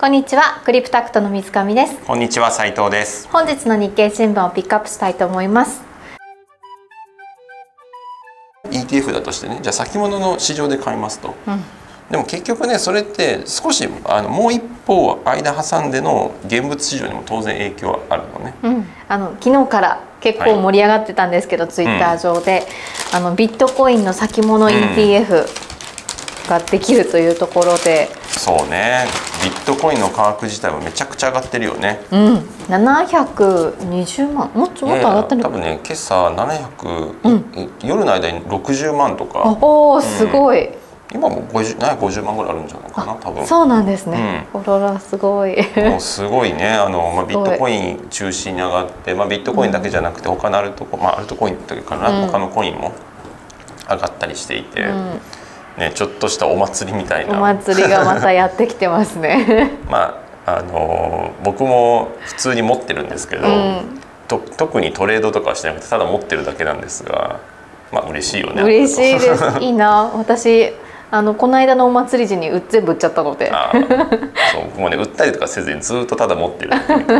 こんにちはクリプタクトの水上です。こんにちは斉藤です。本日の日経新聞をピックアップしたいと思います。ETF だとしてねじゃあ先物の市場で買いますと、うん。でも結局ねそれって少しあのもう一方間挟んでの現物市場にも当然影響はあるのね。うん、あの昨日から結構盛り上がってたんですけど、ツイッター上で、あのビットコインの先物 ETF ができるというところで、そうねビットコインの価格自体はめちゃくちゃ上がってるよね。うん、720万。もっともっと上がってる多分ね今朝700、夜の間に60万とか。おおすごい、今も50 750万ぐらいあるんじゃないかな多分。そうなんですね、オロラすごい。もうすごいね。あの、まあ、ビットコイン中心に上がって、まあ、ビットコインだけじゃなくて他のアルトコ、まあ、アルトコインというかな、うん。他のコインも上がったりしていて、んね、ちょっとしたお祭りみたいおな祭りがまたやってきてますね。まああの僕も普通に持ってるんですけど、うん。と特にトレードとかはしなくてただ持ってるだけなんですがまあ嬉しいよね。嬉しいです。いいな。私あのこの間のお祭り時にう全部売っちゃったので。そう僕もね売ったりとかせずにずっとただ持ってるみたいな。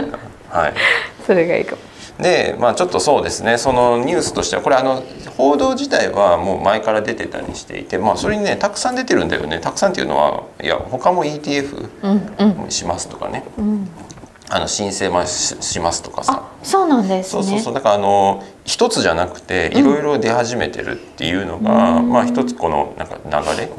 はい。それがいいかもでまあちょっとそうですね。そのニュースとしてはこれあの報道自体はもう前から出てたりしていてまあそれにねたくさん出てるんだよね。たくさんっていうのはいや他も ETF うんうん。しますとかね。うん。あの申請もししますとかさ。あそうなんですね。そうそうそう。だからあの一つじゃなくていろいろ出始めてるっていうのが、まあ一つこのなんか流れ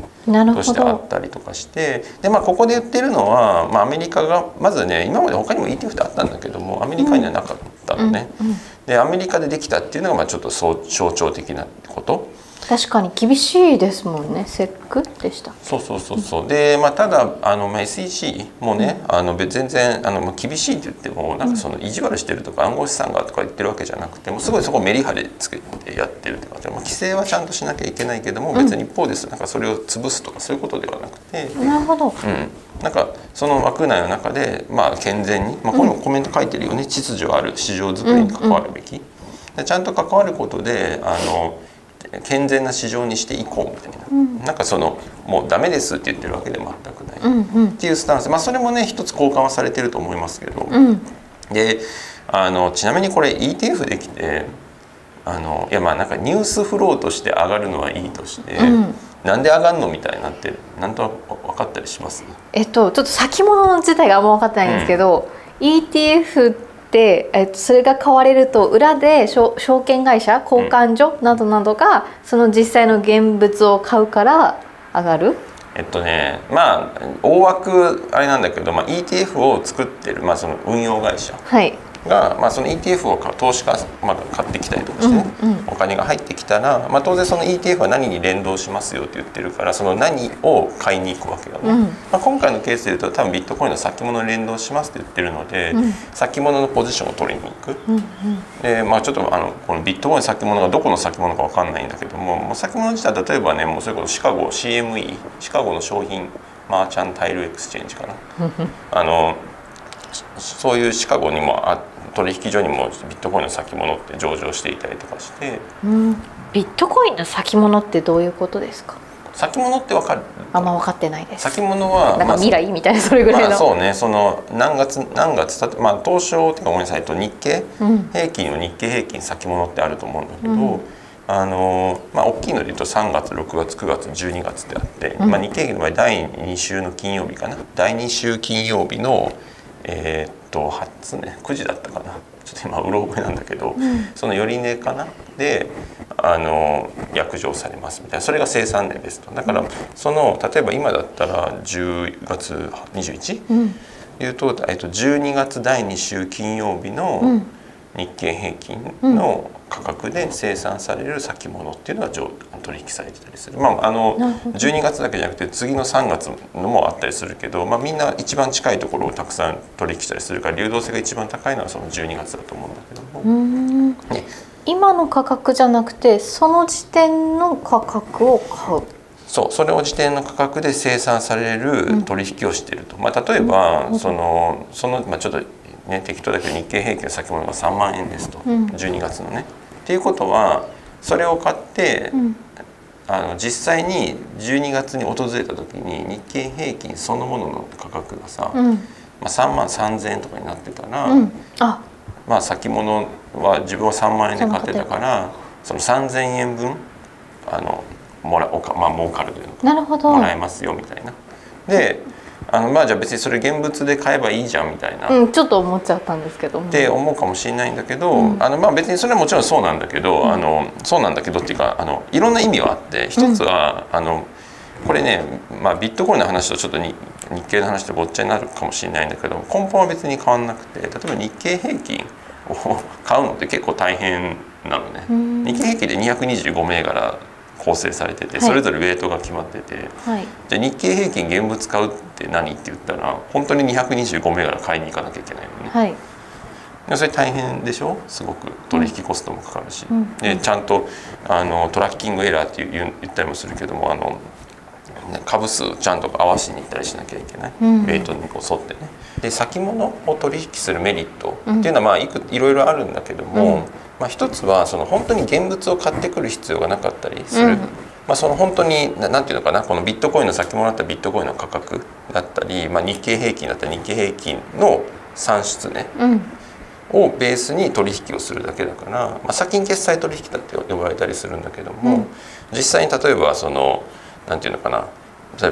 としてあどったりとかして。で、まあ、ここで言ってるのは、まあ、アメリカがまずね今まで他にも ETF ってあったんだけどもアメリカにはなかったのね。うんうん。でアメリカでできたっていうのがまあちょっと象徴的なこと。確かに厳しいですもんね。セックでした。そうそうそうそう。で、まあ、ただあの、まあ、SEC もね、あの別全然あの、まあ、厳しいって言ってもなんかその意地悪してるとか暗号資産がとか言ってるわけじゃなくてもうすごいそこメリハリつけてやってるって感じ、まあ、規制はちゃんとしなきゃいけないけども別に一方です。なんかそれを潰すとかそういうことではなくて。なるほど。うん、なんかその枠内の中で、まあ、健全に、まあ、ここにもコメント書いてるよね、秩序ある。市場づくりに関わるべき、でちゃんと関わることであの健全な市場にしていこうみたいな、なんかそのもうダメですって言ってるわけで全くない、うんうん。っていうスタンス、まあ、それもね一つ交換はされてると思いますけど、うん。であのちなみにこれ ETF できてあのいやまあなんかニュースフローとして上がるのはいいとして、うんなんで上がるのみたいなってなんとなく分かったりします？えっとちょっと先物自体があんま分かってないんですけど、ETF って、えっと、それが買われると裏で証証券会社交換所などなどがその実際の現物を買うから上がる？えっとねまあ大枠あれなんだけど、まあ、ETF を作ってる、まあ、その運用会社。はいが、まあ、その ETF をか投資家まだ買ってきたりとかしてね、うんうん。お金が入ってきたら、まあ、当然その ETF は何に連動しますよって言ってるからその何を買いに行くわけよね、うん。まあ、今回のケースで言うと多分ビットコインの先物に連動しますって言ってるので、うん。先物のポジションを取りに行く。うんうん。でまあ、ちょっとあのこのビットコイン先物がどこの先物かわかんないんだけどももう先物自体は例えばねもうそれこそシカゴ CME シカゴの商品マーカンタイルエクスチェンジかな。あのそそういうシカゴにもあ取引所にもビットコインの先物って上場していたりとかして。うん。ビットコインの先物ってどういうことですか？先物ってわかる。あんま分かってないです。先物はなんか未来みたいなそれぐらいの、まあ、そうね。その何月何月たとまあ東証っていうかごめんなさいと日経？うん。平均の日経平均先物ってあると思うんだけど、うん。あのまあ大きいので言うと3月6月9月12月ってあって、うん。まあ、日経平均の場合第2週の金曜日かな。第2週金曜日のえーっと初ね9時だったかな。ちょっと今うろ覚えなんだけど、ん。その寄値かな？であの約定されますみたいな。それが生産年ですと。だからその例えば今だったら10月 21? うん。いうと、えっと、12月第2週金曜日うのん。日経平均の価格で生産される先物っていうのが上取引されてたりする、まあ、あのなるほど。12月だけじゃなくて次の3月のもあったりするけど、まあ、みんな一番近いところをたくさん取引したりするから流動性が一番高いのはその12月だと思うんだけども、うん。ね。今の価格じゃなくてその時点の価格を買う。そうそれを時点の価格で生産される取引をしていると、まあ、例えば、そのその、まあ、ちょっと、ね、適当だけど日経平均の先物が3万円ですと、うん。12月のね。っていうことはそれを買って、うん。あの実際に12月に訪れた時に日経平均そのものの価格がさ、うん。まあ、3万3,000円とかになってたら、うん。あ。まあ先物は自分は3万円で買ってたからその3,000円分あのもらおかまあ儲かるというのかなるほど。もらえますよみたいな。であのまあじゃあ別にそれ現物で買えばいいじゃんみたいな。うんちょっと思っちゃったんですけども。って思うかもしれないんだけど、うん。あのまあ別にそれはもちろんそうなんだけど、うん。あのそうなんだけどっていうかあのいろんな意味はあって一つは、あのこれね、まあ、ビットコインの話とちょっとに日経の話とごっちゃになるかもしれないんだけど根本は別に変わんなくて例えば日経平均を買うのって結構大変なのね。うん。日経平均で225銘柄構成されててはい。それぞれウェイトが決まってて、はい。じゃあ日経平均現物買うって何って言ったら本当に225銘柄買いに行かなきゃいけないのね。はい。でそれ大変でしょ？すごく。取引コストもかかるし、うん。でちゃんとあのトラッキングエラーって言ったりもするけどもあのね株数ちゃんと合わせに行ったりしなきゃいけない、うん。ウェイトにこう沿ってね。で先物を取引するメリットっていうのはまあいくいろいろあるんだけども、うん。まあ、一つはその本当に現物を買ってくる必要がなかったりする、うんまあ、その本当にななんていうのかなこのビットコインの先物だったらビットコインの価格だったり、まあ、日経平均だったら日経平均の算出ねうん。をベースに取引をするだけだから、まあ、先金決済取引だって呼ばれたりするんだけども、うん。実際に例えばそのなんていうのかな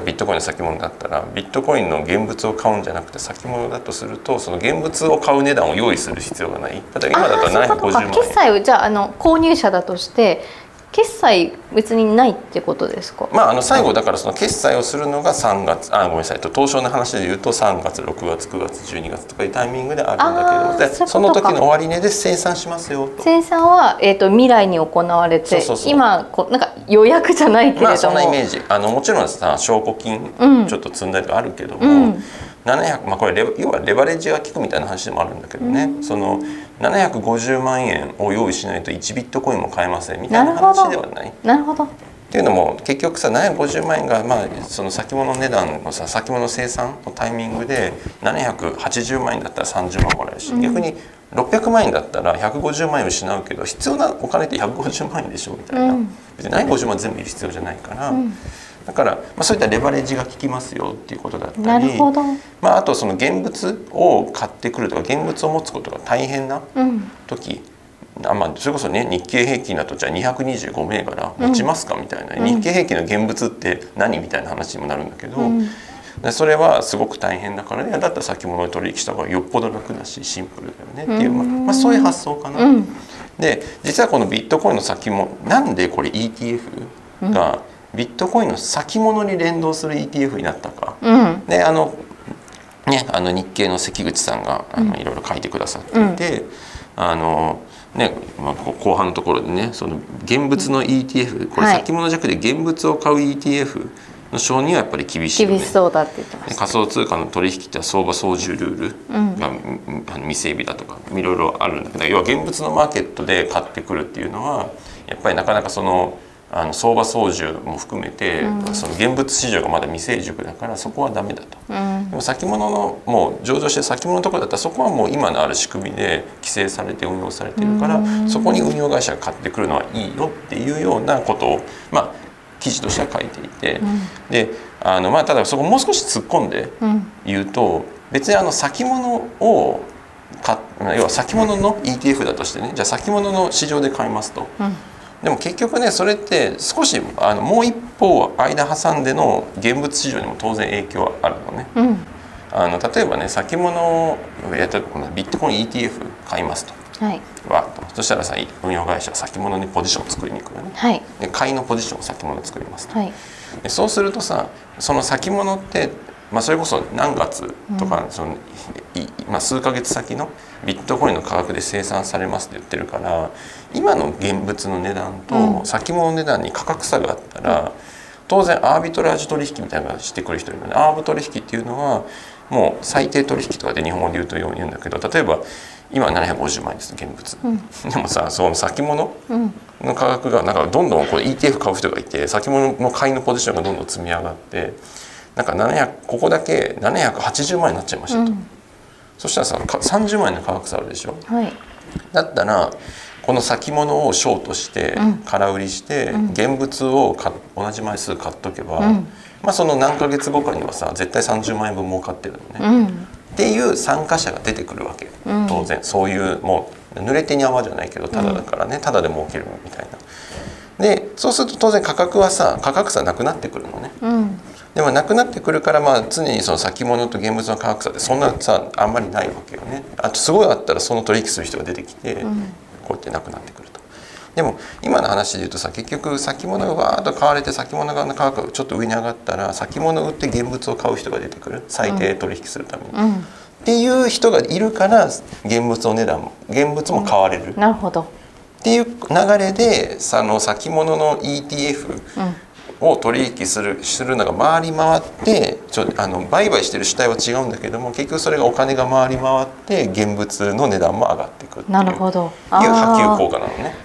ビットコインの先物だったらビットコインの現物を買うんじゃなくて先物だとするとその現物を買う値段を用意する必要がない。例えば今だと750万か。決円。済をじゃああの購入者だとして決済別にないってことですか？まあ、あの最後だからその決済をするのが3月あごめんなさい。と東証の話で言うと3月6月9月12月とかいうタイミングであるんだけどでその時の終値で生産しますよと。生産は、えー、と未来に行われて今こうなんか予約じゃないけれども、まあそんなイメージ。あのもちろんさ証拠金うん。ちょっと積んだりとかあるけども、うん。700まあこれレ要はレバレッジが効くみたいな話でもあるんだけどね、その750万円を用意しないと1ビットコインも買えませんみたいな話ではない。なるほど。っていうのも結局さ750万円がまあその先物値段のさ先物生産のタイミングで780万円だったら30万もらえるし、逆に600万円だったら150万円失うけど必要なお金って150万円でしょみたいな、うん。別に750万全部いる必要じゃないから、んだから、まあ、そういったレバレッジが効きますよっていうことだったりまあ、あとその現物を買ってくるとか現物を持つことが大変なうん。時あまあ、それこそね日経平均だとじゃあ225銘柄持ちますかみたいな、うん。日経平均の現物って何みたいな話にもなるんだけど、うん。でそれはすごく大変だからね。だったら先物で取引した方がよっぽど楽だしシンプルだよねっていう、まあ、そういう発想かな。うん。で実はこのビットコインの先もなんでこれ ETF がビットコインの先物に連動する ETF になったか。うん。であのねあの日経の関口さんがあのいろいろ書いてくださっていて、あのねまあ、後半のところでねその現物の ETF これはい。先物弱で現物を買う ETF の承認はやっぱり厳しいよね。厳しそうだって言ってまし仮想通貨の取引って相場操縦ルールが、うん。未整備だとかいろいろあるんだけど要は現物のマーケットで買ってくるっていうのはやっぱりなかなかそのあの相場操縦も含めて、その現物市場がまだ未成熟だからそこはダメだと。うん。でも先物のもう上場してる先物のところだったらそこはもう今のある仕組みで規制されて運用されてるからそこに運用会社が買ってくるのはいいよっていうようなことをまあ記事としては書いていて、であのまあただそこもう少し突っ込んでうん。言うと別にあの先物をか要は先物の ETF だとしてねじゃあ先物の市場で買いますと。うんでも結局ねそれって少しあのもう一歩間挟んでの現物市場にも当然影響はあるのね。うん。あの例えばね先物をやったこのビットコイン ETF 買いますと。はい。わそしたらさ運用会社は先物にポジションを作りに行くよね。はい。で買いのポジションを先物を作りますと。はい。でそうするとさその先物って、まあ、それこそ何月とか、そのまあ、数ヶ月先のビットコインの価格で生産されますって言ってるから今の現物の値段うん。と先物の値段に価格差があったら、当然アービトラージュ取引みたいなのをしてくる人いるのでアーブ取引っていうのはもう最低取引とかで日本語で言うとように言うんだけど例えば今750万円です現物、うん。でもさその先物うん。の価格がなんかどんどんこれ ETF 買う人がいて先物の買いのポジションがどんどん積み上がってなんか700ここだけ780万円になっちゃいましたと、うん。そしたらさか30万円の価格差あるでしょ？はい。だったらこの先物をショートしてうん。空売りしてうん。現物を買っ同じ枚数買っとけば、うん。まあ、その何ヶ月後かにはさ絶対30万円分儲かってるのね、うん。っていう参加者が出てくるわけ。うん。当然。そういうもう濡れてに泡じゃないけどただだからねただで儲けるみたいな。でそうすると当然価格はさ価格差なくなってくるのね。うんでもなくなってくるからまあ常にその先物と現物の価格差ってそんなさあんまりないわけよね。あとすごいあったらその取引する人が出てきて、うん。こうやってなくなってくると。でも今の話で言うとさ結局先物がわーっと買われて先物側の価格がちょっと上に上がったら先物を売って現物を買う人が出てくる。最低取引するために。うん。っていう人がいるから現物の値段も現物も買われる、っなるほど。ていう流れでその先物の ETF うんを取引するするのが回り回ってちょあの売買してる主体は違うんだけども結局それがお金が回り回って現物の値段も上がっていくっていうなるほどいう波及効果なのね。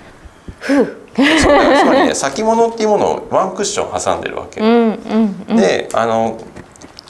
そうだつまりね 先物っていうものをワンクッション挟んでるわけ。うんうんうんであの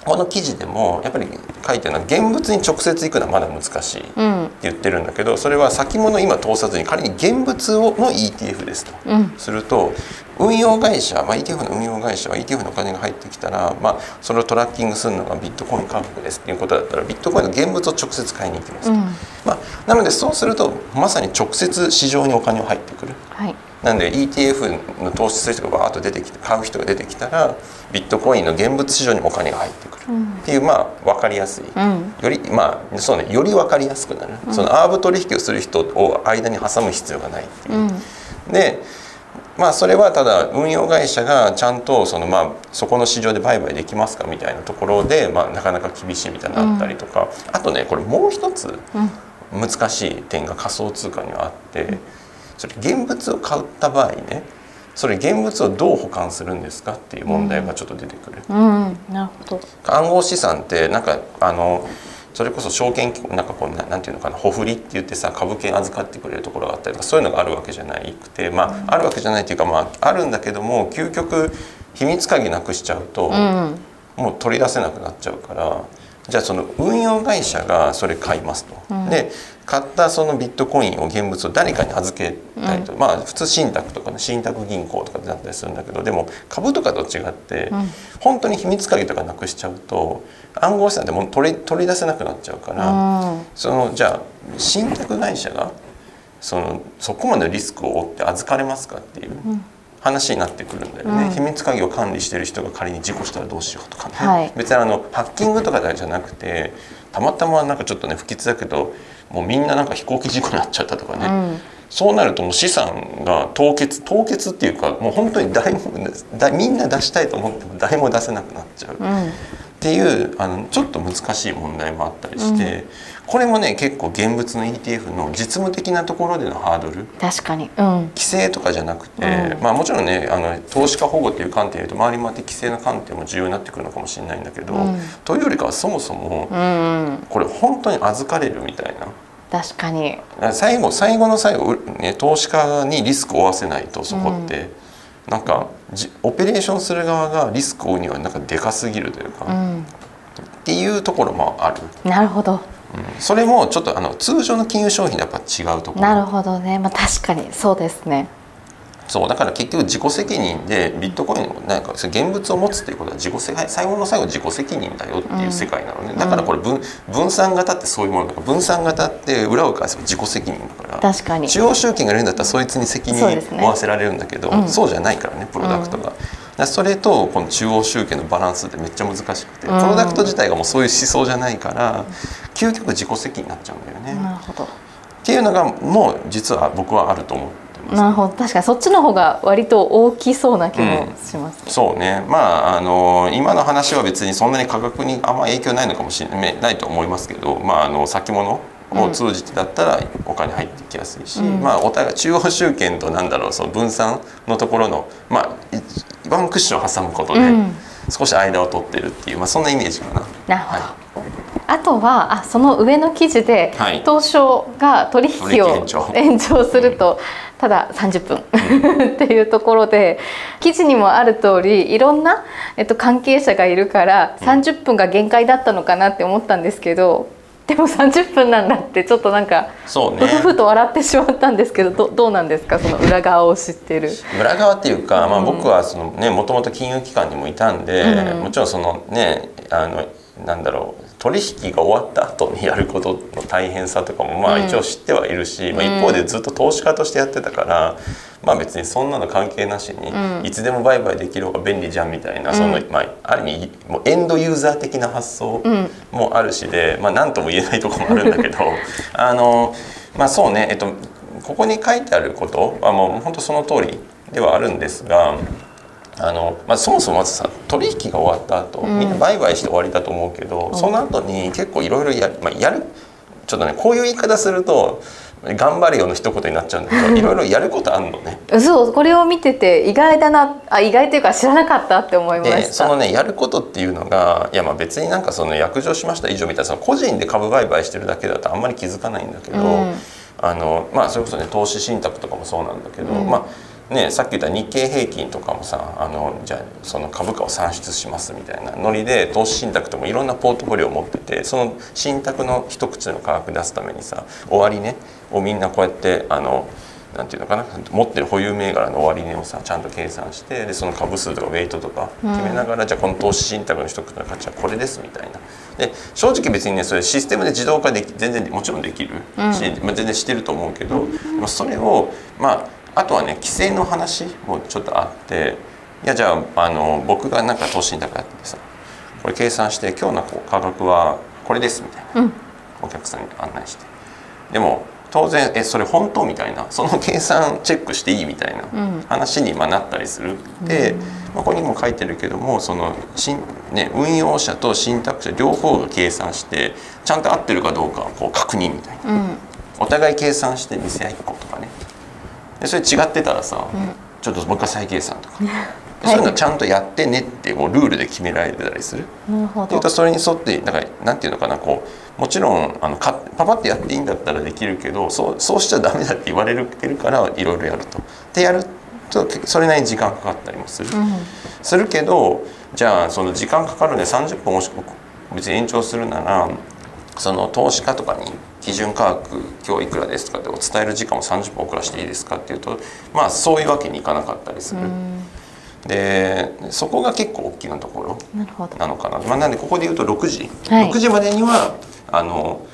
この記事でもやっぱり書いてるのは現物に直接行くのはまだ難しいってうん。言ってるんだけどそれは先物今通さずに仮に現物をの ETF ですと。うん。すると運用会社、まあ、ETF の運用会社は ETF のお金が入ってきたら、まあ、それをトラッキングするのがビットコイン価格ですっていうことだったらビットコインの現物を直接買いに行きますと、うん。まあ、なのでそうするとまさに直接市場にお金を入ってくる。はい。なんで ETF の投資する人がバーッと出てきて買う人が出てきたらビットコインの現物市場にお金が入ってくるうんっていうまあ分かりやすいうん。よりまあそうねより分かりやすくなる、そのアーブ取引をする人を間に挟む必要がないっていう。うん。でまあそれはただ運用会社がちゃんとそのまあそこの市場で売買できますかみたいなところで、まあ、なかなか厳しいみたいなのあったりとか、あとねこれもう一つうん。難しい点が仮想通貨にはあってそれ現物を買った場合ねそれ現物をどう保管するんですかっていう問題がちょっと出てくる。うんなるほど。暗号資産ってなんかあのそれこそ証券なんかこうななんていうのかな保振りって言ってさ株券預かってくれるところがあったりとかそういうのがあるわけじゃないくてまああるわけじゃないっていうかまああるんだけども究極秘密鍵なくしちゃうと、うん。もう取り出せなくなっちゃうからじゃあその運用会社がそれ買いますと。うん。で買ったそのビットコインを現物を誰かに預けたりと、まあ普通信託とかね信託銀行とかだったりするんだけどでも株とかと違って、うん。本当に秘密鍵とかなくしちゃうと暗号資産ってもう取り取り出せなくなっちゃうから、うん。そのじゃあ信託会社がそのそこまでリスクを負って預かれますかっていううん話になってくるんだよね、うん。秘密鍵を管理してる人が仮に事故したらどうしようとかね、はい。別にあのハッキングとかじゃなくてたまたまなんかちょっとね不吉だけどもうみんななんか飛行機事故になっちゃったとかね、うん。そうなるともう資産が凍結凍結っていうかもう本当に誰もだみんな出したいと思っても誰も出せなくなっちゃう。うん。っていうあのちょっと難しい問題もあったりして、これもね結構現物の ETF の実務的なところでのハードル。確かに。うん。規制とかじゃなくて、うん。まあもちろんねあの投資家保護っていう観点で言うと回り回って規制の観点も重要になってくるのかもしれないんだけど、うん。というよりかはそもそもうんうん。これ本当に預かれるみたいな。確かに。最後最後の最後、うね、投資家にリスクを負わせないとそこって、なんかじオペレーションする側がリスクを負うにはなんかでかすぎるというか、っうん。ていうところもある、なるほどうんそれもちょっとあの通常の金融商品とやっぱ違うところ。なるほどね。まあ確かに。そうですね。そう。だから結局自己責任でビットコインもなんか現物を持つっていうことは自己責最後の最後自己責任だよっていう世界なのね、ん。だからこれ分分散型ってそういうものだから分散型って裏を返せば自己責任だから。確かに。中央集権がいるんだったらそいつに責任を負わせられるんだけどそう,、うんじゃないからねプロダクトが。だからそれとこの中央集権のバランスってめっちゃ難しくて、うん。プロダクト自体がもうそういう思想じゃないから究極自己責任になっちゃうんだよね。なるほど。っていうのがもう実は僕はあると思ってます。なるほど。確かにそっちの方が割と大きそうな気もします、そうね。まああの今の話は別にそんなに価格にあんま影響ないのかもしれないないと思いますけど、まあ、あの先物を通じてだったらお金入ってきやすいし、うん。まあ、お互い中央集権となんだろうその分散のところの、まあ、いワンクッションを挟むことでうん。少し間を取ってるっていう、まあ、そんなイメージかな。なるほど、はあとはあその上の記事で、はい。東証が取引を延長。すると、ただ30分 っていうところで記事にもある通りいろんな、えっと、関係者がいるから30分が限界だったのかなって思ったんですけどでも30分なんだってちょっとなんかそうね。ふふふと笑ってしまったんですけどどどうなんですか？その裏側を知ってる。裏側っていうか、まあ、うん僕はそのねもともと金融機関にもいたんで、うん。もちろんそのねあのなんだろう取引が終わった後にやることの大変さとかもまあうん。一応知ってはいるし、まあ、うん。一方でずっと投資家としてやってたから、まあ別にそんなの関係なしに、うん。いつでも売買できる方が便利じゃんみたいな、うん。そのまあ、ある意味もうエンドユーザー的な発想うん。もあるしで、まあ、何とも言えないところもあるんだけど あのまあそうね、えっと、ここに書いてあることはもう本当その通りではあるんですがあの、まあ、そもそもまずさ取引が終わった後、うんみんな売買して終わりだと思うけど、んその後に結構いろいろやる,、まあ、やるちょっとねこういう言い方すると頑張れよの一言になっちゃうんだけど いろいろやることあるのね。そうこれを見てて意外だなあ意外というか知らなかったって思いまでした。そのねやることっていうのがいやまあ別になんかその約定しました以上みたいなその個人で株売買してるだけだとあんまり気づかないんだけど、うんあのまあそれこそね投資信託とかもそうなんだけど、うんまあねさっき言った日経平均とかもさあのじゃあその株価を算出しますみたいなノリで投資信託ともいろんなポートフォリオを持っててその信託の一口の価格出すためにさ終値をみんなこうやってあのなんていうのかな持ってる保有銘柄の終値をさちゃんと計算してでその株数とかウェイトとか決めながら、じゃあこの投資信託の一口の価値はこれですみたいな。で正直別にねそれシステムで自動化でき全然もちろんできるし、まあ、全然してると思うけど、まあ、それをまああとはね規制の話もちょっとあっていやじゃああの僕がなんか投資信託やっててさこれ計算して今日の価格はこれですみたいな。うん。お客さんに案内して。でも当然えそれ本当みたいなその計算チェックしていいみたいなうん。話にまあなったりするで、まあ、ここにも書いてるけどもその信、ね、運用者と信託者両方が計算してちゃんと合ってるかどうかをこう確認みたいな。うん。お互い計算して見せ合いっことかねでそれ違ってたらさ、ちょっともう一回再計算とか、でそういうのちゃんとやってねってもうルールで決められてたりする。なるほどっていうと。それに沿ってなんかなんていうのかなこうもちろんあのかパパってやっていいんだったらできるけどそうそうしちゃダメだって言われるてるからいろいろやると。でやるとそれなりに時間かかったりもする。うんするけどじゃあその時間かかるんで30分もし別に延長するならその投資家とかに基準価格今日いくらですとかって伝える時間も30分遅らせていいですかっていうとまあそういうわけにいかなかったりする。でそこが結構大きなところ。なのかな、まあ、なんでここで言うと6時、はい。6時までにはあの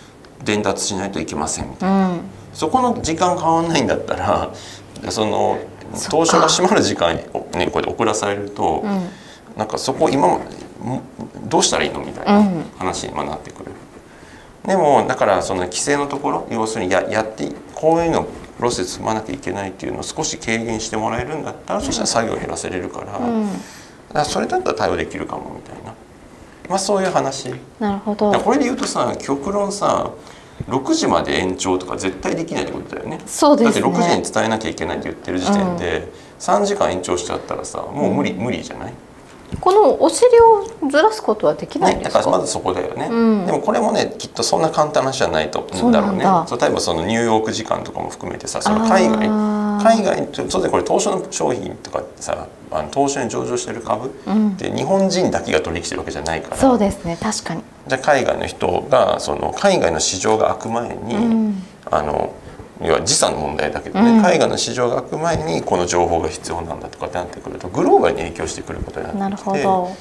伝達しないといけませんみたいな、うん。そこの時間変わんないんだったら そのそっか。東証が閉まる時間に、ね、これで遅らされると、うん。なんかそこ今どうしたらいいのみたいなうん。話にまあなってくる。でもだからその規制のところ要するにややってこういうのプロセス踏まなきゃいけないっていうのを少し軽減してもらえるんだったらそしたら作業減らせれるから,、うん。だからそれだったら対応できるかもみたいな、まあ、そういう話。なるほど。これで言うとさ極論さ6時まで延長とか絶対できないってことだよね。そうですね。だって6時に伝えなきゃいけないって言ってる時点で、3時間延長しちゃったらさもう無理、無理じゃない？このお尻をずらすことはできないんね、ですか、だからまずそこだよね、うん。でもこれもねきっとそんな簡単な話じゃないとそうだ。ろうね。そう例えばそのニューヨーク時間とかも含めてさその海外。海外当然これ東証の商品とかさあの東証に上場してる株うん。って日本人だけが取引してるわけじゃないから。そうですね確かに。じゃあ海外の人がその海外の市場が開く前に、うん。あの要は時差の問題だけどね、うん。海外の市場が開く前にこの情報が必要なんだとかってなってくるとグローバルに影響してくることになってきてほど。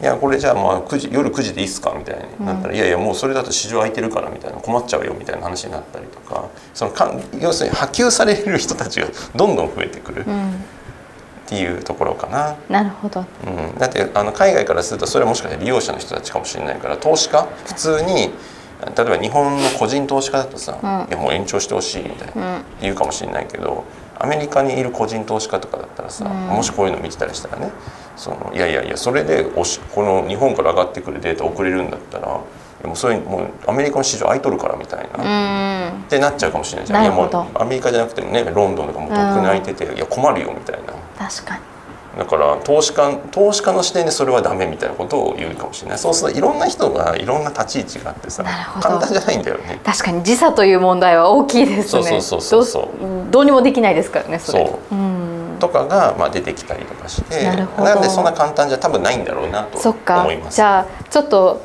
いやこれじゃあまあ9時夜9時でいいっすかみたいになったら、いやいやもうそれだと市場空いてるからみたいな困っちゃうよみたいな話になったりとかそのかん要するに波及される人たちがどんどん増えてくるっうん。ていうところかな。なるほど。うん、だってあの海外からするとそれはもしかしたら利用者の人たちかもしれないから投資家？普通に例えば日本の個人投資家だとさ「うん。いやもう延長してほしい」みたいな、うん。言うかもしれないけどアメリカにいる個人投資家とかだったらさ、うん。もしこういうの見てたりしたらねそのいやいやいやそれでおしこの日本から上がってくるデータ送れるんだったらでもそれもうアメリカの市場空いとるからみたいな。うん。ってなっちゃうかもしれないじゃん。いやもうアメリカじゃなくてもねロンドンとかもとっくに空いてて、いや困るよみたいな。確かにだから投資家投資家の視点でそれはダメみたいなことを言うかもしれない。そうするといろんな人がいろんな立ち位置があってさ簡単じゃないんだよね。確かに時差という問題は大きいですね。そうそうそうそうどうにもできないですからねそれ。そう。うん。とかがまあ出てきたりとかしてなるほど。んでそんな簡単じゃ多分ないんだろうなと思います。じゃあちょっと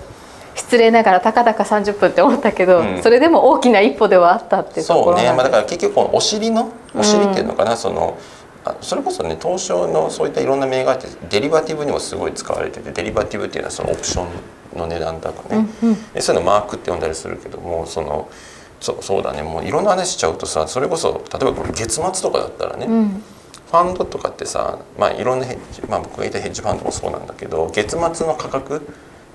失礼ながらたかだか30分って思ったけど、うん。それでも大きな一歩ではあったっていうとそうね、ころなんまあ、だから結局このお尻のお尻っていうのかな、そのあそれこそね東証のそういったいろんな銘柄ってデリバティブにもすごい使われててデリバティブっていうのはそのオプションの値段とかね、でそういうのマークって呼んだりするけどもそのそそうだね。もういろんな話しちゃうとさそれこそ例えばこれ月末とかだったらね、うん。ファンドとかってさ、まあ、いろんなヘッジ、まあ、僕がいたヘッジファンドもそうなんだけど月末の価格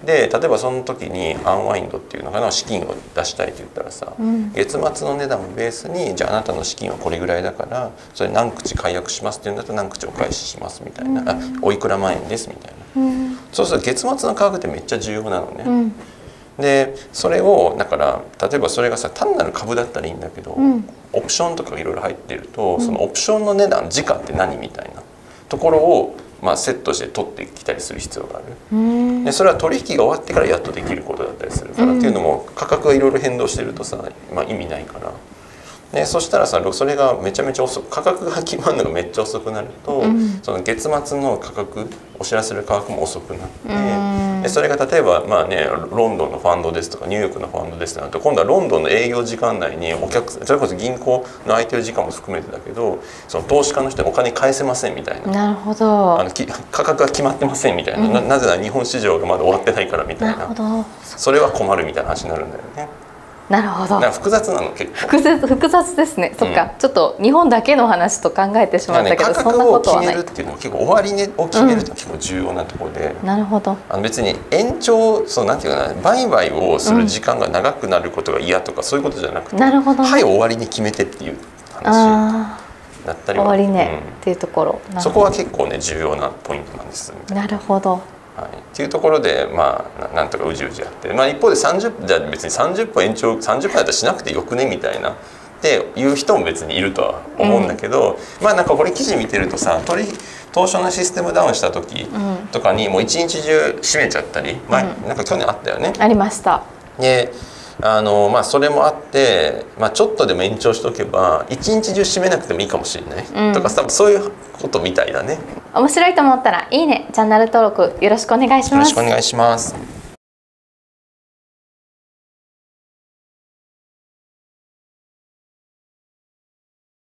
で例えばその時にアンワインドっていうのかな資金を出したいって言ったらさ、うん。月末の値段をベースにじゃああなたの資金はこれぐらいだからそれ何口解約しますっていうんだったら何口お返ししますみたいな、あおいくら万円ですみたいな。うん。そうすると月末の価格ってめっちゃ重要なのね。うん。でそれをだから例えばそれがさ単なる株だったらいいんだけど、うん。オプションとかがいろいろ入ってると、そのオプションの値段時価って何みたいなところを、まあ、セットして取ってきたりする必要がある。うんでそれは取引が終わってからやっとできることだったりするから、っていうのも価格がいろいろ変動してるとさ、まあ、意味ないから。でそしたらさそれがめちゃめちゃ遅く価格が決まるのがめっちゃ遅くなると、んその月末の価格お知らせる価格も遅くなって、それが例えばまあねロンドンのファンドですとかニューヨークのファンドですとなると今度はロンドンの営業時間内にお客それこそ銀行の空いてる時間も含めてだけどその投資家の人にお金返せませんみたいな。なるほど。あのき価格が決まってませんみたいな、ななぜなら日本市場がまだ終わってないからみたな。いるなほど。それは困るみたいな話になるんだよねなるほど。複雑なの結構。複雑複雑ですね、そっか。ちょっと日本だけの話と考えてしまったけど、ね、価そんな格をことはない。決めるっていうのは結構終値を決めるって結構重要なところで、なるほどあの別に延長そうなんていうかな売買をする時間が長くなることが嫌とか、そういうことじゃなくてなるほどね。はい終わりに決めてっていう話だったりは。終わりね、うん。っていうところ。そこは結構ね重要なポイントなんです。なるほどはい、っていうところでまあななんとかうじうじやって、まあ、一方で30じゃあ別に30分延長30分だったらしなくてよくねみたいな。っていう人も別にいるとは思うんだけど、まあなんかこれ記事見てるとさ取り当初のシステムダウンした時とかにもう一日中閉めちゃったり、前なんか去年あったよね。ありました。であのまあそれもあって、まあ、ちょっとでも延長しておけば一日中閉めなくてもいいかもしれない、うんとか多分そういうことみたいだね。面白いと思ったらいいねチャンネル登録よろしくお願いしますよろしくお願いします。